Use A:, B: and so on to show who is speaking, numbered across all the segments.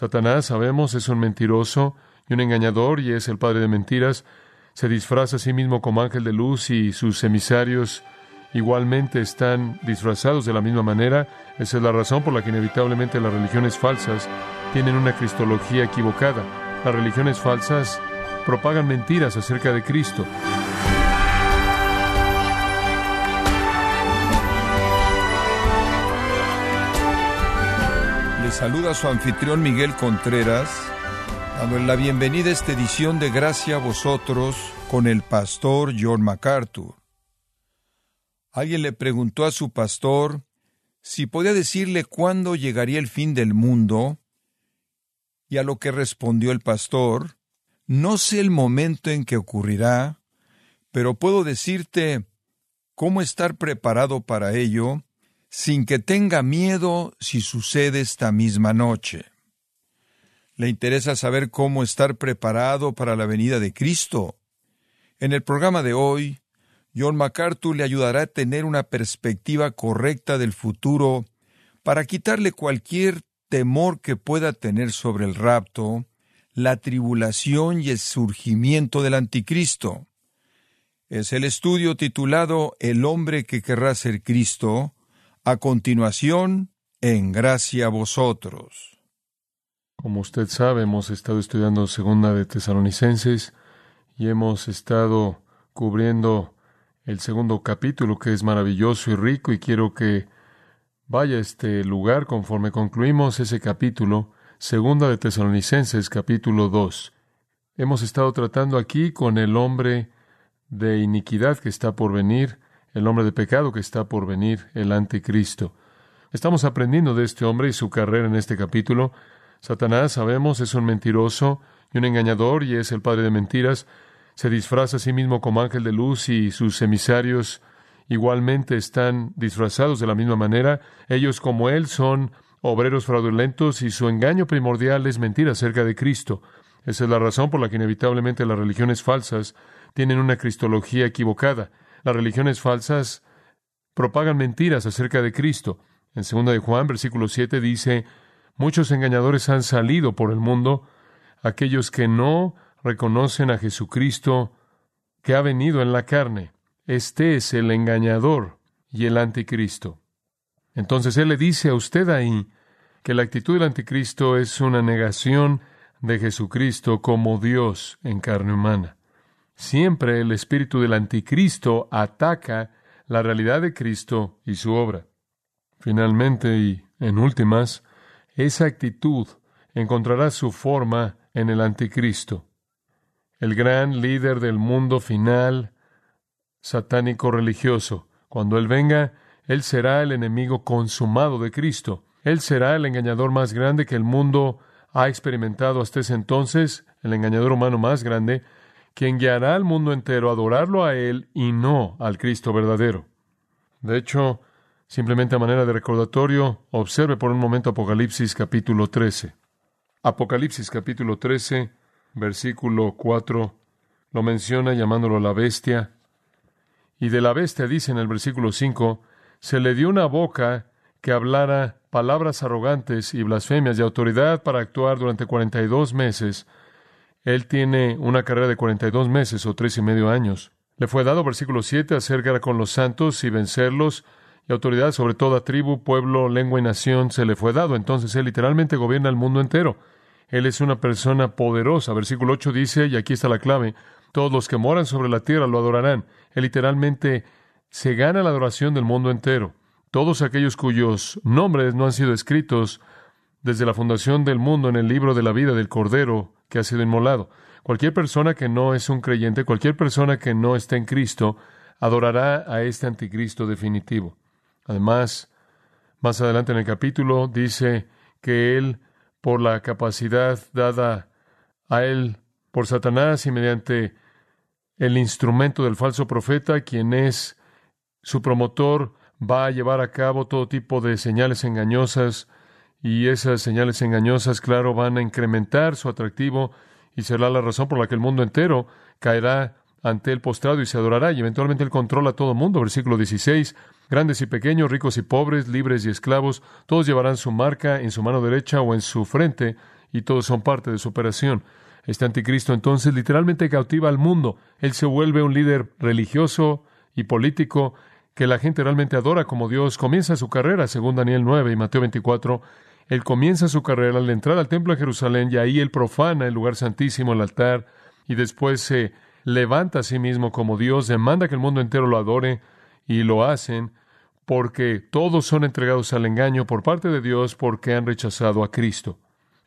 A: Satanás, sabemos, es un mentiroso y un engañador y es el padre de mentiras. Se disfraza a sí mismo como ángel de luz y sus emisarios igualmente están disfrazados de la misma manera. Esa es la razón por la que inevitablemente las religiones falsas tienen una cristología equivocada. Las religiones falsas propagan mentiras acerca de Cristo.
B: Saluda su anfitrión Miguel Contreras, dando la bienvenida a esta edición de Gracia a vosotros con el pastor John MacArthur. Alguien le preguntó a su pastor si podía decirle cuándo llegaría el fin del mundo, y a lo que respondió el pastor, no sé el momento en que ocurrirá, pero puedo decirte cómo estar preparado para ello sin que tenga miedo si sucede esta misma noche. ¿Le interesa saber cómo estar preparado para la venida de Cristo? En el programa de hoy, John MacArthur le ayudará a tener una perspectiva correcta del futuro para quitarle cualquier temor que pueda tener sobre el rapto, la tribulación y el surgimiento del anticristo. Es el estudio titulado El hombre que querrá ser Cristo, a continuación, en gracia a vosotros.
A: Como usted sabe, hemos estado estudiando Segunda de Tesalonicenses y hemos estado cubriendo el segundo capítulo que es maravilloso y rico y quiero que vaya a este lugar conforme concluimos ese capítulo, Segunda de Tesalonicenses capítulo 2. Hemos estado tratando aquí con el hombre de iniquidad que está por venir, el hombre de pecado que está por venir, el anticristo. Estamos aprendiendo de este hombre y su carrera en este capítulo. Satanás, sabemos, es un mentiroso y un engañador y es el padre de mentiras se disfraza a sí mismo como ángel de luz y sus emisarios igualmente están disfrazados de la misma manera. Ellos como él son obreros fraudulentos y su engaño primordial es mentir acerca de Cristo. Esa es la razón por la que inevitablemente las religiones falsas tienen una cristología equivocada. Las religiones falsas propagan mentiras acerca de Cristo. En 2 de Juan, versículo 7 dice, muchos engañadores han salido por el mundo, aquellos que no reconocen a Jesucristo que ha venido en la carne. Este es el engañador y el anticristo. Entonces Él le dice a usted ahí que la actitud del anticristo es una negación de Jesucristo como Dios en carne humana. Siempre el espíritu del anticristo ataca la realidad de Cristo y su obra. Finalmente y en últimas, esa actitud encontrará su forma en el anticristo el gran líder del mundo final satánico religioso. Cuando Él venga, Él será el enemigo consumado de Cristo. Él será el engañador más grande que el mundo ha experimentado hasta ese entonces, el engañador humano más grande, quien guiará al mundo entero a adorarlo a Él y no al Cristo verdadero. De hecho, simplemente a manera de recordatorio, observe por un momento Apocalipsis capítulo 13. Apocalipsis capítulo 13, versículo 4, lo menciona llamándolo la bestia. Y de la bestia dice en el versículo 5, se le dio una boca que hablara palabras arrogantes y blasfemias de autoridad para actuar durante 42 meses. Él tiene una carrera de 42 meses o tres y medio años. Le fue dado, versículo 7, hacer con los santos y vencerlos, y autoridad sobre toda tribu, pueblo, lengua y nación se le fue dado. Entonces él literalmente gobierna el mundo entero. Él es una persona poderosa. Versículo 8 dice, y aquí está la clave, todos los que moran sobre la tierra lo adorarán. Él literalmente se gana la adoración del mundo entero. Todos aquellos cuyos nombres no han sido escritos desde la fundación del mundo en el libro de la vida del Cordero que ha sido inmolado. Cualquier persona que no es un creyente, cualquier persona que no está en Cristo, adorará a este anticristo definitivo. Además, más adelante en el capítulo dice que él por la capacidad dada a él por Satanás y mediante el instrumento del falso profeta, quien es su promotor, va a llevar a cabo todo tipo de señales engañosas y esas señales engañosas, claro, van a incrementar su atractivo y será la razón por la que el mundo entero caerá ante él postrado y se adorará y eventualmente él controla a todo mundo. Versículo 16. Grandes y pequeños, ricos y pobres, libres y esclavos, todos llevarán su marca en su mano derecha o en su frente, y todos son parte de su operación. Este anticristo entonces literalmente cautiva al mundo. Él se vuelve un líder religioso y político que la gente realmente adora como Dios. Comienza su carrera, según Daniel 9 y Mateo 24. Él comienza su carrera al entrar al templo de Jerusalén y ahí él profana el lugar santísimo, el altar, y después se levanta a sí mismo como Dios, demanda que el mundo entero lo adore y lo hacen porque todos son entregados al engaño por parte de Dios porque han rechazado a Cristo.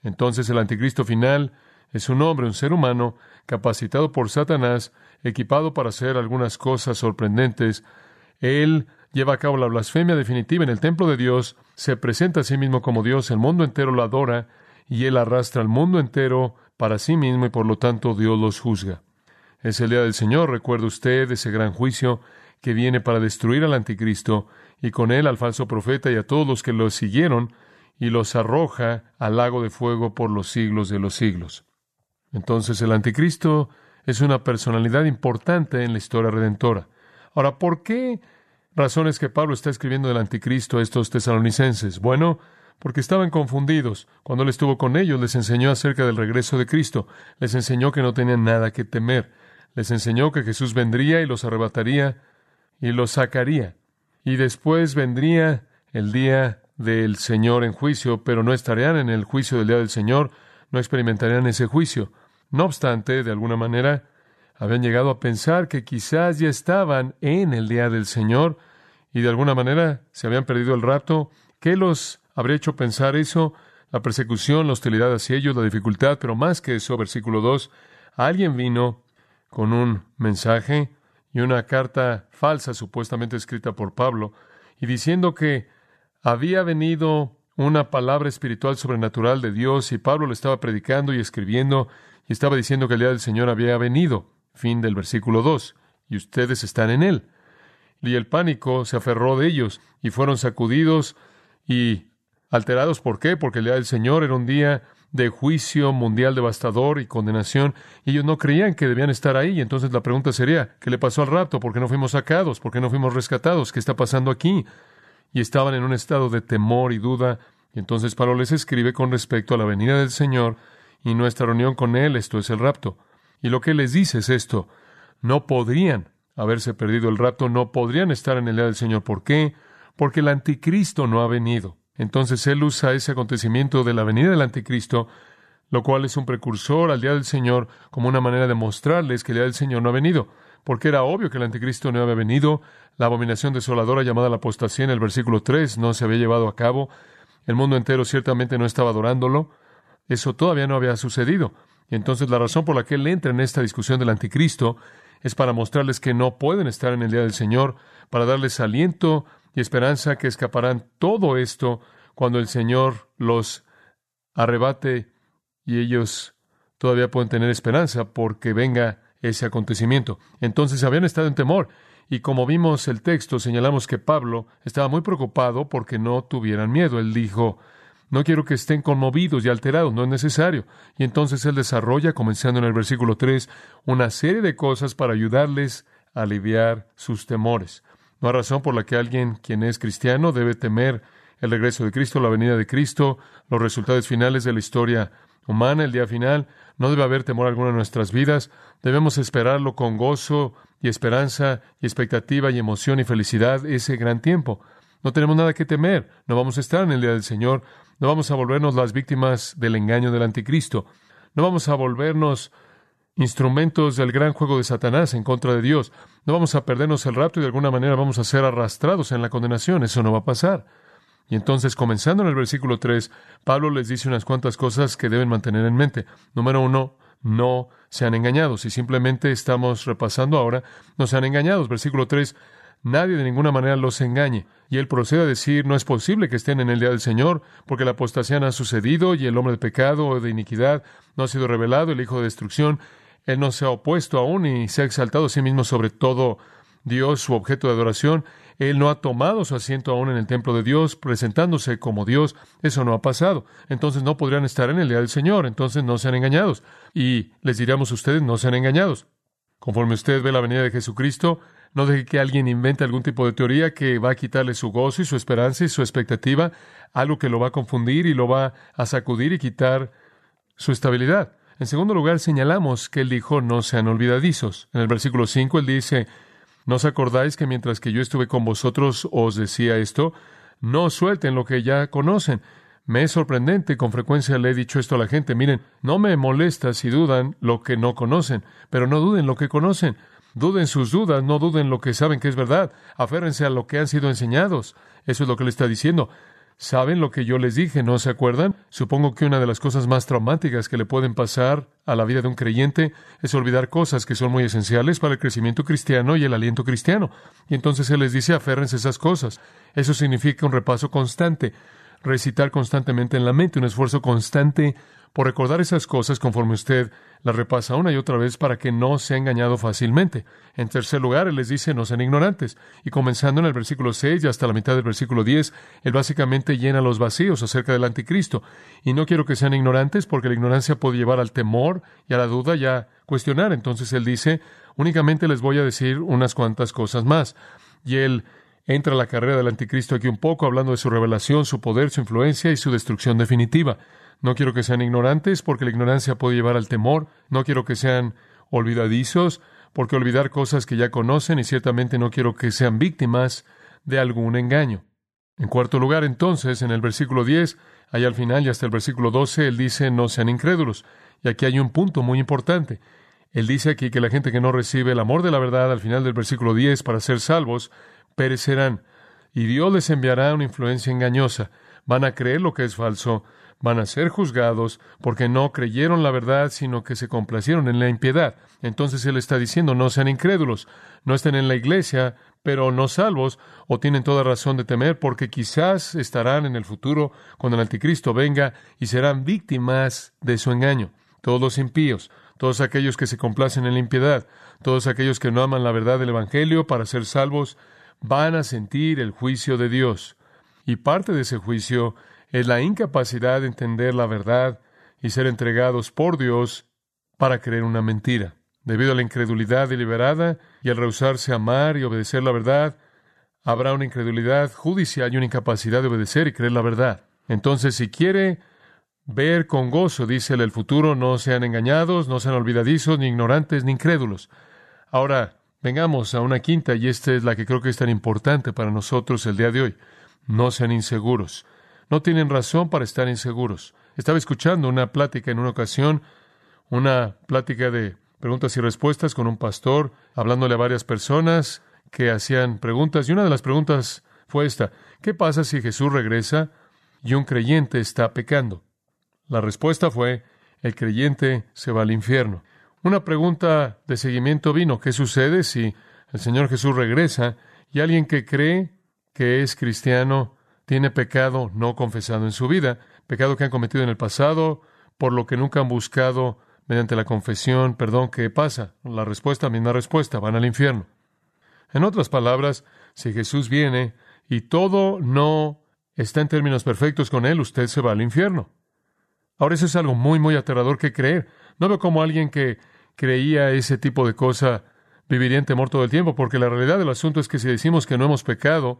A: Entonces el anticristo final es un hombre, un ser humano, capacitado por Satanás, equipado para hacer algunas cosas sorprendentes. Él lleva a cabo la blasfemia definitiva en el templo de Dios, se presenta a sí mismo como Dios, el mundo entero lo adora, y él arrastra al mundo entero para sí mismo y por lo tanto Dios los juzga. Es el día del Señor, recuerda usted ese gran juicio que viene para destruir al anticristo y con él al falso profeta y a todos los que lo siguieron y los arroja al lago de fuego por los siglos de los siglos. Entonces el anticristo es una personalidad importante en la historia redentora. Ahora, ¿por qué razones que Pablo está escribiendo del anticristo a estos tesalonicenses? Bueno, porque estaban confundidos. Cuando él estuvo con ellos, les enseñó acerca del regreso de Cristo, les enseñó que no tenían nada que temer, les enseñó que Jesús vendría y los arrebataría y los sacaría. Y después vendría el día del Señor en juicio, pero no estarían en el juicio del día del Señor, no experimentarían ese juicio. No obstante, de alguna manera, habían llegado a pensar que quizás ya estaban en el día del Señor y de alguna manera se habían perdido el rato. ¿Qué los habría hecho pensar eso? La persecución, la hostilidad hacia ellos, la dificultad, pero más que eso, versículo 2, alguien vino con un mensaje y una carta falsa supuestamente escrita por Pablo y diciendo que había venido una palabra espiritual sobrenatural de Dios y Pablo le estaba predicando y escribiendo y estaba diciendo que el día del Señor había venido. Fin del versículo 2. Y ustedes están en él. Y el pánico se aferró de ellos y fueron sacudidos y alterados. ¿Por qué? Porque el día del Señor era un día de juicio mundial devastador y condenación, y ellos no creían que debían estar ahí. Y entonces la pregunta sería, ¿qué le pasó al rapto? ¿Por qué no fuimos sacados? ¿Por qué no fuimos rescatados? ¿Qué está pasando aquí? Y estaban en un estado de temor y duda. Y entonces Pablo les escribe con respecto a la venida del Señor y nuestra reunión con Él, esto es el rapto. Y lo que les dice es esto, no podrían haberse perdido el rapto, no podrían estar en el día del Señor. ¿Por qué? Porque el anticristo no ha venido. Entonces Él usa ese acontecimiento de la venida del anticristo, lo cual es un precursor al día del Señor, como una manera de mostrarles que el día del Señor no ha venido. Porque era obvio que el anticristo no había venido, la abominación desoladora llamada la apostasía en el versículo 3 no se había llevado a cabo, el mundo entero ciertamente no estaba adorándolo, eso todavía no había sucedido. Y entonces la razón por la que él entra en esta discusión del anticristo es para mostrarles que no pueden estar en el día del Señor, para darles aliento y esperanza que escaparán todo esto cuando el Señor los arrebate y ellos todavía pueden tener esperanza porque venga ese acontecimiento. Entonces habían estado en temor y como vimos el texto señalamos que Pablo estaba muy preocupado porque no tuvieran miedo. Él dijo, no quiero que estén conmovidos y alterados, no es necesario. Y entonces él desarrolla, comenzando en el versículo 3, una serie de cosas para ayudarles a aliviar sus temores. No hay razón por la que alguien quien es cristiano debe temer el regreso de Cristo, la venida de Cristo, los resultados finales de la historia humana, el día final. No debe haber temor alguno en nuestras vidas. Debemos esperarlo con gozo y esperanza y expectativa y emoción y felicidad ese gran tiempo. No tenemos nada que temer. No vamos a estar en el día del Señor. No vamos a volvernos las víctimas del engaño del anticristo. No vamos a volvernos instrumentos del gran juego de Satanás en contra de Dios. No vamos a perdernos el rapto y de alguna manera vamos a ser arrastrados en la condenación. Eso no va a pasar. Y entonces, comenzando en el versículo 3, Pablo les dice unas cuantas cosas que deben mantener en mente. Número uno, no sean engañados. Y simplemente estamos repasando ahora, no sean engañados. Versículo 3, nadie de ninguna manera los engañe. Y él procede a decir, no es posible que estén en el día del Señor, porque la apostasía no ha sucedido y el hombre de pecado o de iniquidad no ha sido revelado, el hijo de destrucción. Él no se ha opuesto aún y se ha exaltado a sí mismo sobre todo Dios, su objeto de adoración. Él no ha tomado su asiento aún en el templo de Dios, presentándose como Dios. Eso no ha pasado. Entonces no podrían estar en el día del Señor. Entonces no sean engañados. Y les diríamos a ustedes, no sean engañados. Conforme usted ve la venida de Jesucristo, no deje que alguien invente algún tipo de teoría que va a quitarle su gozo y su esperanza y su expectativa, algo que lo va a confundir y lo va a sacudir y quitar su estabilidad. En segundo lugar, señalamos que él dijo, no sean olvidadizos. En el versículo 5, él dice, ¿no os acordáis que mientras que yo estuve con vosotros os decía esto? No suelten lo que ya conocen. Me es sorprendente, con frecuencia le he dicho esto a la gente, miren, no me molesta si dudan lo que no conocen, pero no duden lo que conocen. Duden sus dudas, no duden lo que saben que es verdad. Aférrense a lo que han sido enseñados. Eso es lo que le está diciendo. ¿Saben lo que yo les dije? ¿No se acuerdan? Supongo que una de las cosas más traumáticas que le pueden pasar a la vida de un creyente es olvidar cosas que son muy esenciales para el crecimiento cristiano y el aliento cristiano. Y entonces Él les dice, aférrense a esas cosas. Eso significa un repaso constante, recitar constantemente en la mente, un esfuerzo constante por recordar esas cosas conforme usted las repasa una y otra vez para que no sea engañado fácilmente. En tercer lugar, Él les dice, no sean ignorantes. Y comenzando en el versículo 6 y hasta la mitad del versículo 10, Él básicamente llena los vacíos acerca del anticristo. Y no quiero que sean ignorantes porque la ignorancia puede llevar al temor y a la duda y a cuestionar. Entonces Él dice, únicamente les voy a decir unas cuantas cosas más. Y Él entra la carrera del anticristo aquí un poco, hablando de su revelación, su poder, su influencia y su destrucción definitiva. No quiero que sean ignorantes porque la ignorancia puede llevar al temor. No quiero que sean olvidadizos porque olvidar cosas que ya conocen y ciertamente no quiero que sean víctimas de algún engaño. En cuarto lugar, entonces, en el versículo 10, allá al final y hasta el versículo 12, él dice, no sean incrédulos. Y aquí hay un punto muy importante. Él dice aquí que la gente que no recibe el amor de la verdad al final del versículo 10 para ser salvos, perecerán. Y Dios les enviará una influencia engañosa. Van a creer lo que es falso, van a ser juzgados porque no creyeron la verdad, sino que se complacieron en la impiedad. Entonces Él está diciendo, no sean incrédulos, no estén en la iglesia, pero no salvos, o tienen toda razón de temer, porque quizás estarán en el futuro cuando el anticristo venga y serán víctimas de su engaño. Todos los impíos, todos aquellos que se complacen en la impiedad, todos aquellos que no aman la verdad del Evangelio para ser salvos, van a sentir el juicio de Dios. Y parte de ese juicio es la incapacidad de entender la verdad y ser entregados por Dios para creer una mentira. Debido a la incredulidad deliberada y al rehusarse a amar y obedecer la verdad, habrá una incredulidad judicial y una incapacidad de obedecer y creer la verdad. Entonces, si quiere ver con gozo, dice el futuro, no sean engañados, no sean olvidadizos, ni ignorantes, ni incrédulos. Ahora, vengamos a una quinta, y esta es la que creo que es tan importante para nosotros el día de hoy. No sean inseguros. No tienen razón para estar inseguros. Estaba escuchando una plática en una ocasión, una plática de preguntas y respuestas con un pastor, hablándole a varias personas que hacían preguntas, y una de las preguntas fue esta, ¿qué pasa si Jesús regresa y un creyente está pecando? La respuesta fue, el creyente se va al infierno. Una pregunta de seguimiento vino, ¿qué sucede si el Señor Jesús regresa y alguien que cree que es cristiano tiene pecado no confesado en su vida, pecado que han cometido en el pasado, por lo que nunca han buscado mediante la confesión perdón. ¿Qué pasa? La respuesta, misma respuesta, van al infierno. En otras palabras, si Jesús viene y todo no está en términos perfectos con Él, usted se va al infierno. Ahora eso es algo muy, muy aterrador que creer. No veo como alguien que creía ese tipo de cosa viviría en temor todo el tiempo, porque la realidad del asunto es que si decimos que no hemos pecado,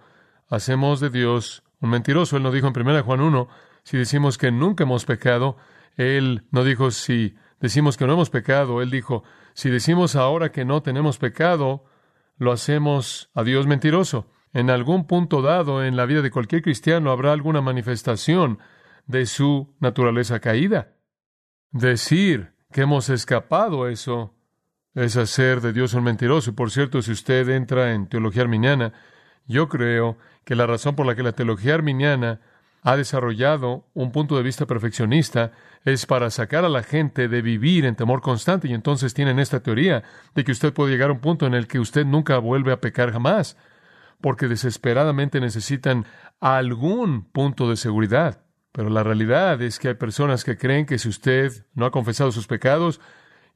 A: hacemos de Dios un mentiroso. Él no dijo en 1 Juan 1, si decimos que nunca hemos pecado, Él no dijo si decimos que no hemos pecado, Él dijo, si decimos ahora que no tenemos pecado, lo hacemos a Dios mentiroso. En algún punto dado en la vida de cualquier cristiano habrá alguna manifestación de su naturaleza caída. Decir que hemos escapado eso es hacer de Dios un mentiroso. Y por cierto, si usted entra en teología arminiana, yo creo que la razón por la que la teología arminiana ha desarrollado un punto de vista perfeccionista es para sacar a la gente de vivir en temor constante y entonces tienen esta teoría de que usted puede llegar a un punto en el que usted nunca vuelve a pecar jamás, porque desesperadamente necesitan algún punto de seguridad. Pero la realidad es que hay personas que creen que si usted no ha confesado sus pecados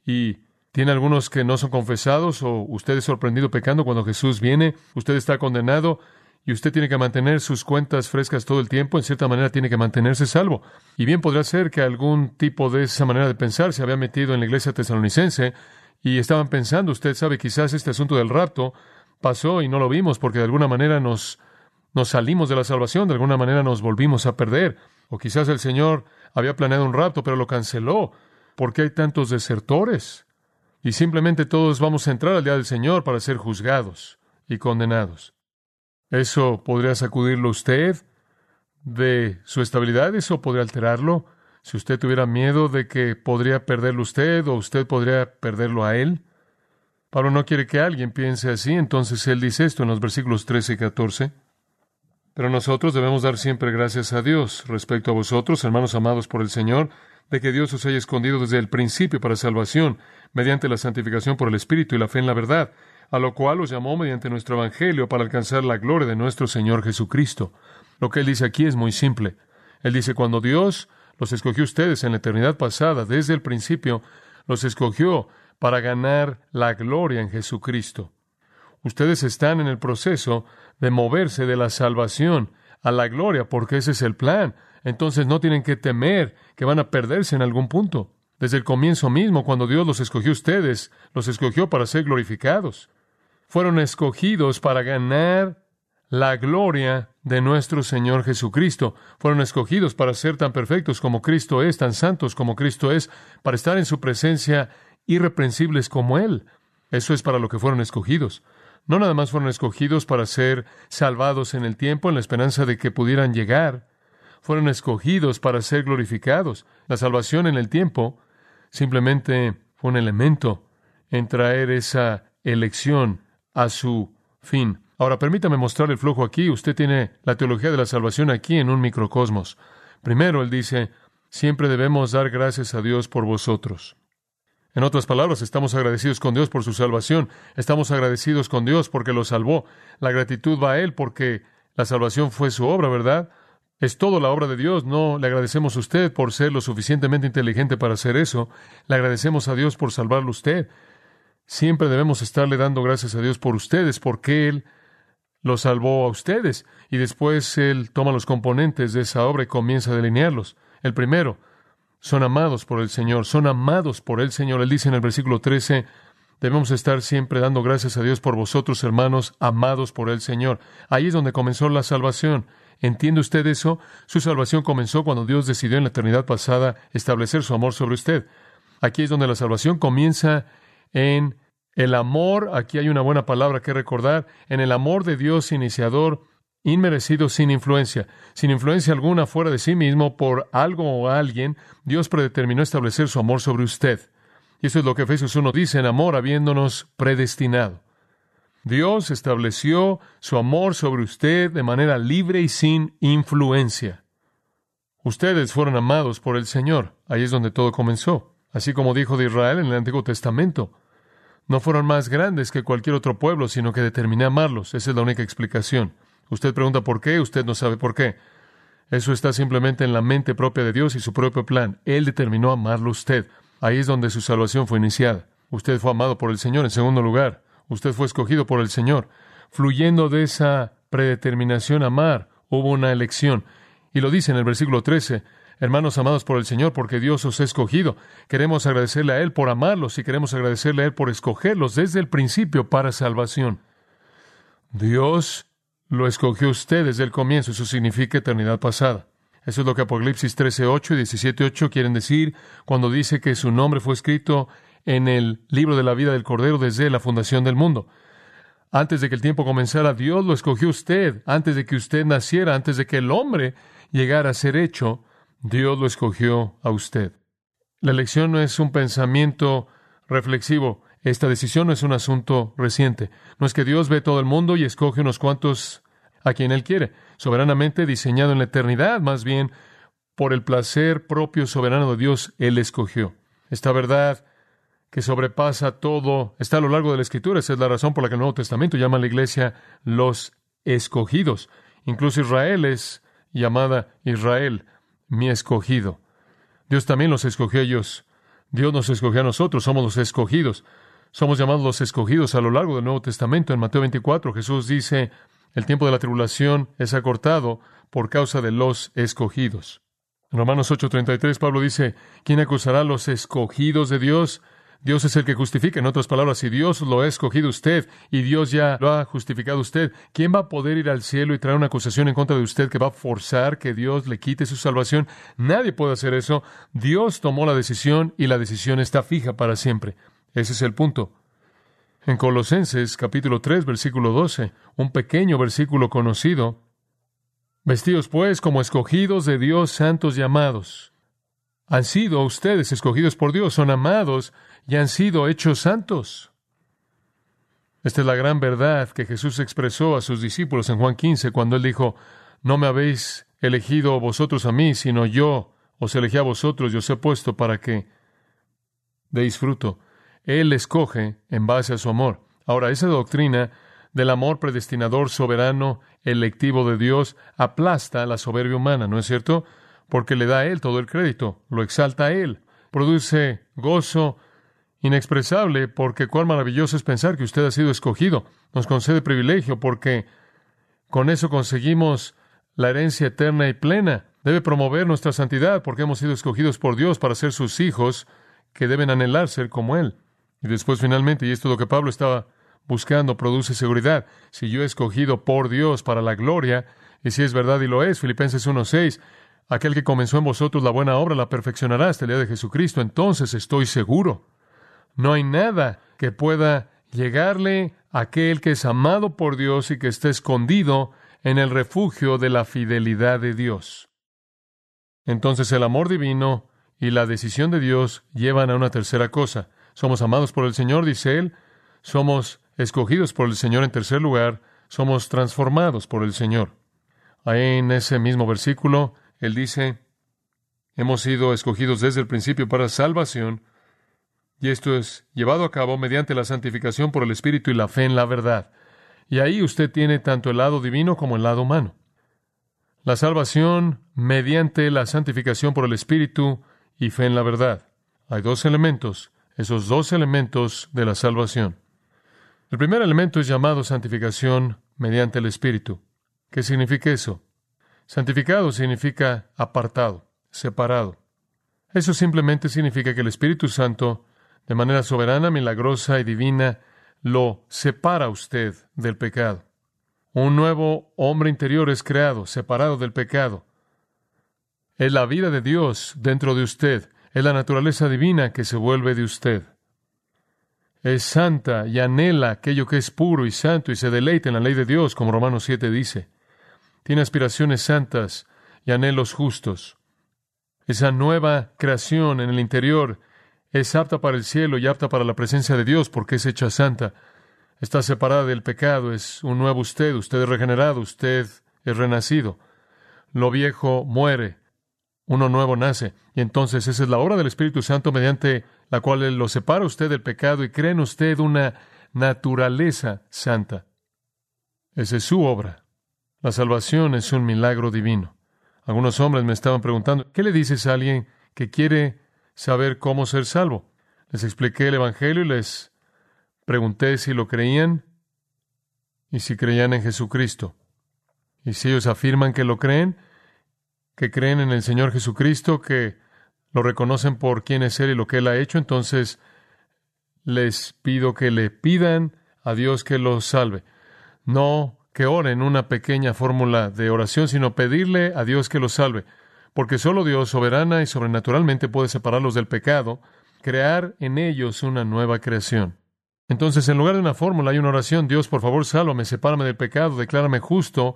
A: y tiene algunos que no son confesados o usted es sorprendido pecando cuando Jesús viene, usted está condenado y usted tiene que mantener sus cuentas frescas todo el tiempo, en cierta manera tiene que mantenerse salvo. Y bien podría ser que algún tipo de esa manera de pensar se había metido en la iglesia tesalonicense y estaban pensando, usted sabe, quizás este asunto del rapto pasó y no lo vimos porque de alguna manera nos, nos salimos de la salvación, de alguna manera nos volvimos a perder. O quizás el Señor había planeado un rapto, pero lo canceló. ¿Por qué hay tantos desertores? Y simplemente todos vamos a entrar al día del Señor para ser juzgados y condenados. ¿Eso podría sacudirlo usted de su estabilidad? ¿Eso podría alterarlo? Si usted tuviera miedo de que podría perderlo usted o usted podría perderlo a él. Pablo no quiere que alguien piense así, entonces él dice esto en los versículos 13 y 14. Pero nosotros debemos dar siempre gracias a Dios respecto a vosotros, hermanos amados por el Señor, de que Dios os haya escondido desde el principio para salvación, mediante la santificación por el Espíritu y la fe en la verdad, a lo cual os llamó mediante nuestro Evangelio para alcanzar la gloria de nuestro Señor Jesucristo. Lo que él dice aquí es muy simple. Él dice, cuando Dios los escogió ustedes en la eternidad pasada, desde el principio, los escogió para ganar la gloria en Jesucristo. Ustedes están en el proceso de moverse de la salvación a la gloria, porque ese es el plan. Entonces no tienen que temer que van a perderse en algún punto. Desde el comienzo mismo, cuando Dios los escogió ustedes, los escogió para ser glorificados. Fueron escogidos para ganar la gloria de nuestro Señor Jesucristo. Fueron escogidos para ser tan perfectos como Cristo es, tan santos como Cristo es, para estar en su presencia irreprensibles como Él. Eso es para lo que fueron escogidos. No nada más fueron escogidos para ser salvados en el tiempo en la esperanza de que pudieran llegar. Fueron escogidos para ser glorificados. La salvación en el tiempo simplemente fue un elemento en traer esa elección a su fin. Ahora, permítame mostrar el flujo aquí. Usted tiene la teología de la salvación aquí en un microcosmos. Primero, él dice, siempre debemos dar gracias a Dios por vosotros. En otras palabras, estamos agradecidos con Dios por su salvación. Estamos agradecidos con Dios porque lo salvó. La gratitud va a Él porque la salvación fue su obra, ¿verdad? Es todo la obra de Dios. No le agradecemos a usted por ser lo suficientemente inteligente para hacer eso. Le agradecemos a Dios por salvarlo usted. Siempre debemos estarle dando gracias a Dios por ustedes, porque Él lo salvó a ustedes. Y después Él toma los componentes de esa obra y comienza a delinearlos. El primero, son amados por el Señor, son amados por el Señor. Él dice en el versículo 13, debemos estar siempre dando gracias a Dios por vosotros, hermanos, amados por el Señor. Ahí es donde comenzó la salvación. ¿Entiende usted eso? Su salvación comenzó cuando Dios decidió en la eternidad pasada establecer su amor sobre usted. Aquí es donde la salvación comienza en el amor, aquí hay una buena palabra que recordar, en el amor de Dios iniciador, inmerecido, sin influencia, sin influencia alguna fuera de sí mismo por algo o alguien, Dios predeterminó establecer su amor sobre usted. Y eso es lo que Efesios 1 dice, en amor habiéndonos predestinado. Dios estableció su amor sobre usted de manera libre y sin influencia. Ustedes fueron amados por el Señor. Ahí es donde todo comenzó. Así como dijo de Israel en el Antiguo Testamento no fueron más grandes que cualquier otro pueblo, sino que determiné amarlos. Esa es la única explicación. Usted pregunta por qué, usted no sabe por qué. Eso está simplemente en la mente propia de Dios y su propio plan. Él determinó amarlo usted. Ahí es donde su salvación fue iniciada. Usted fue amado por el Señor en segundo lugar. Usted fue escogido por el Señor. Fluyendo de esa predeterminación a amar, hubo una elección. Y lo dice en el versículo 13, hermanos amados por el Señor, porque Dios os ha escogido. Queremos agradecerle a Él por amarlos y queremos agradecerle a Él por escogerlos desde el principio para salvación. Dios lo escogió usted desde el comienzo, eso significa eternidad pasada. Eso es lo que Apocalipsis 13.8 y 17.8 quieren decir cuando dice que su nombre fue escrito en el libro de la vida del Cordero desde la fundación del mundo. Antes de que el tiempo comenzara, Dios lo escogió usted, antes de que usted naciera, antes de que el hombre llegara a ser hecho, Dios lo escogió a usted. La elección no es un pensamiento reflexivo. Esta decisión no es un asunto reciente. No es que Dios ve todo el mundo y escoge unos cuantos a quien Él quiere. Soberanamente diseñado en la eternidad, más bien por el placer propio soberano de Dios, Él escogió. Esta verdad que sobrepasa todo está a lo largo de la Escritura. Esa es la razón por la que el Nuevo Testamento llama a la iglesia los escogidos. Incluso Israel es llamada Israel mi escogido. Dios también los escogió a ellos. Dios nos escogió a nosotros, somos los escogidos. Somos llamados los escogidos a lo largo del Nuevo Testamento. En Mateo 24 Jesús dice, el tiempo de la tribulación es acortado por causa de los escogidos. En Romanos 8:33 Pablo dice, ¿quién acusará a los escogidos de Dios? Dios es el que justifica. En otras palabras, si Dios lo ha escogido usted y Dios ya lo ha justificado usted, ¿quién va a poder ir al cielo y traer una acusación en contra de usted que va a forzar que Dios le quite su salvación? Nadie puede hacer eso. Dios tomó la decisión y la decisión está fija para siempre. Ese es el punto. En Colosenses capítulo 3, versículo 12, un pequeño versículo conocido, Vestidos pues como escogidos de Dios, santos y amados. Han sido ustedes escogidos por Dios, son amados y han sido hechos santos. Esta es la gran verdad que Jesús expresó a sus discípulos en Juan 15 cuando él dijo, no me habéis elegido vosotros a mí, sino yo os elegí a vosotros y os he puesto para que deis fruto. Él escoge en base a su amor. Ahora, esa doctrina del amor predestinador, soberano, electivo de Dios, aplasta la soberbia humana, ¿no es cierto? Porque le da a Él todo el crédito, lo exalta a Él, produce gozo inexpresable, porque cuán maravilloso es pensar que usted ha sido escogido, nos concede privilegio, porque con eso conseguimos la herencia eterna y plena. Debe promover nuestra santidad, porque hemos sido escogidos por Dios para ser sus hijos, que deben anhelar ser como Él. Y después finalmente, y esto es lo que Pablo estaba buscando produce seguridad. Si yo he escogido por Dios para la gloria, y si es verdad y lo es, Filipenses 1.6, aquel que comenzó en vosotros la buena obra la perfeccionará hasta el día de Jesucristo, entonces estoy seguro. No hay nada que pueda llegarle a aquel que es amado por Dios y que está escondido en el refugio de la fidelidad de Dios. Entonces el amor divino y la decisión de Dios llevan a una tercera cosa. Somos amados por el Señor, dice él, somos escogidos por el Señor en tercer lugar, somos transformados por el Señor. Ahí en ese mismo versículo, Él dice, hemos sido escogidos desde el principio para salvación, y esto es llevado a cabo mediante la santificación por el Espíritu y la fe en la verdad. Y ahí usted tiene tanto el lado divino como el lado humano. La salvación mediante la santificación por el Espíritu y fe en la verdad. Hay dos elementos, esos dos elementos de la salvación. El primer elemento es llamado santificación mediante el Espíritu. ¿Qué significa eso? Santificado significa apartado, separado. Eso simplemente significa que el Espíritu Santo, de manera soberana, milagrosa y divina, lo separa a usted del pecado. Un nuevo hombre interior es creado, separado del pecado. Es la vida de Dios dentro de usted, es la naturaleza divina que se vuelve de usted es santa y anhela aquello que es puro y santo y se deleita en la ley de Dios, como Romanos 7 dice. Tiene aspiraciones santas y anhelos justos. Esa nueva creación en el interior es apta para el cielo y apta para la presencia de Dios porque es hecha santa. Está separada del pecado, es un nuevo usted, usted es regenerado, usted es renacido. Lo viejo muere, uno nuevo nace. Y entonces esa es la obra del Espíritu Santo mediante la cual Él lo separa usted del pecado y cree en usted una naturaleza santa. Esa es su obra. La salvación es un milagro divino. Algunos hombres me estaban preguntando, ¿qué le dices a alguien que quiere saber cómo ser salvo? Les expliqué el Evangelio y les pregunté si lo creían y si creían en Jesucristo. Y si ellos afirman que lo creen, que creen en el Señor Jesucristo, que lo reconocen por quién es Él y lo que Él ha hecho, entonces les pido que le pidan a Dios que los salve. No que oren una pequeña fórmula de oración, sino pedirle a Dios que los salve, porque solo Dios soberana y sobrenaturalmente puede separarlos del pecado, crear en ellos una nueva creación. Entonces, en lugar de una fórmula, hay una oración, Dios, por favor, sálvame, sepárame del pecado, declárame justo,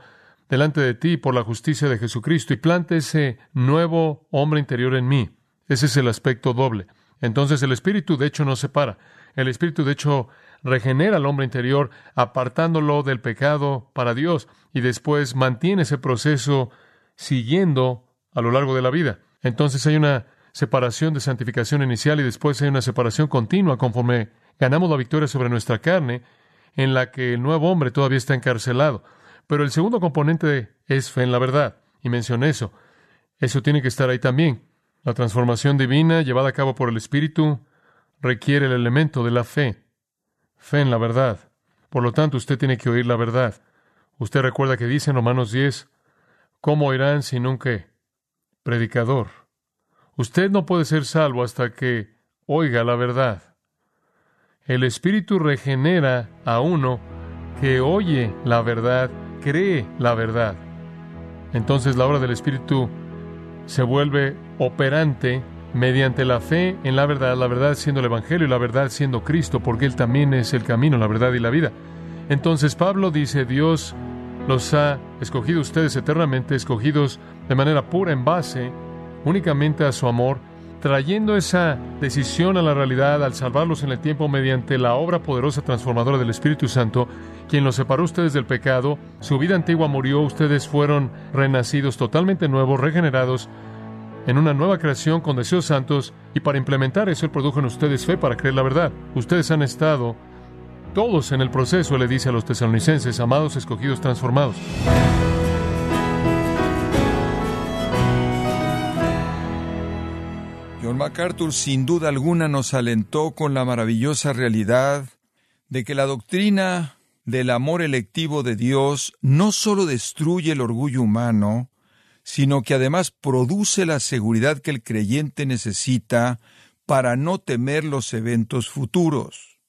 A: delante de ti por la justicia de Jesucristo y plante ese nuevo hombre interior en mí. Ese es el aspecto doble. Entonces el Espíritu de hecho no separa. El Espíritu de hecho regenera al hombre interior apartándolo del pecado para Dios y después mantiene ese proceso siguiendo a lo largo de la vida. Entonces hay una separación de santificación inicial y después hay una separación continua conforme ganamos la victoria sobre nuestra carne en la que el nuevo hombre todavía está encarcelado. Pero el segundo componente es fe en la verdad. Y mencioné eso. Eso tiene que estar ahí también. La transformación divina llevada a cabo por el Espíritu requiere el elemento de la fe. Fe en la verdad. Por lo tanto, usted tiene que oír la verdad. Usted recuerda que dice en Romanos 10, ¿cómo oirán si nunca predicador? Usted no puede ser salvo hasta que oiga la verdad. el Espíritu regenera a uno que oye la verdad, cree la verdad. Entonces la obra del Espíritu se vuelve operante mediante la fe en la verdad, la verdad siendo el Evangelio y la verdad siendo Cristo, porque Él también es el camino, la verdad y la vida. Entonces Pablo dice, Dios los ha escogido ustedes eternamente, escogidos de manera pura en base únicamente a su amor, trayendo esa decisión a la realidad al salvarlos en el tiempo mediante la obra poderosa transformadora del Espíritu Santo, quien los separó ustedes del pecado, su vida antigua murió, ustedes fueron renacidos totalmente nuevos, regenerados, en una nueva creación con deseos santos, y para implementar eso Él produjo en ustedes fe para creer la verdad. Ustedes han estado todos en el proceso, le dice a los tesalonicenses, amados, escogidos, transformados.
B: MacArthur sin duda alguna nos alentó con la maravillosa realidad de que la doctrina del amor electivo de Dios no sólo destruye el orgullo humano, sino que además produce la seguridad que el creyente necesita para no temer los eventos futuros.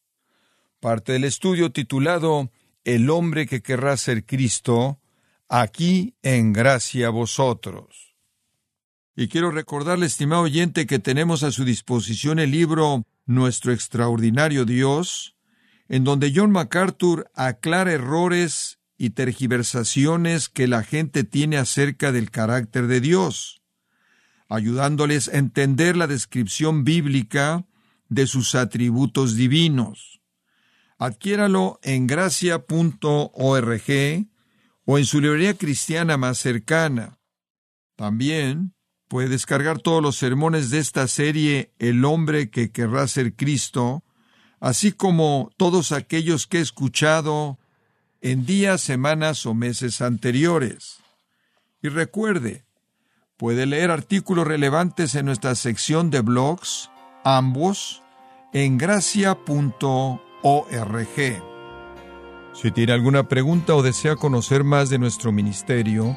B: Parte del estudio titulado El hombre que querrá ser Cristo, aquí en gracia a vosotros. Y quiero recordarle, estimado oyente, que tenemos a su disposición el libro Nuestro extraordinario Dios, en donde John MacArthur aclara errores y tergiversaciones que la gente tiene acerca del carácter de Dios, ayudándoles a entender la descripción bíblica de sus atributos divinos. Adquiéralo en gracia.org o en su librería cristiana más cercana. También Puede descargar todos los sermones de esta serie El hombre que querrá ser Cristo, así como todos aquellos que he escuchado en días, semanas o meses anteriores. Y recuerde, puede leer artículos relevantes en nuestra sección de blogs, ambos, en gracia.org. Si tiene alguna pregunta o desea conocer más de nuestro ministerio,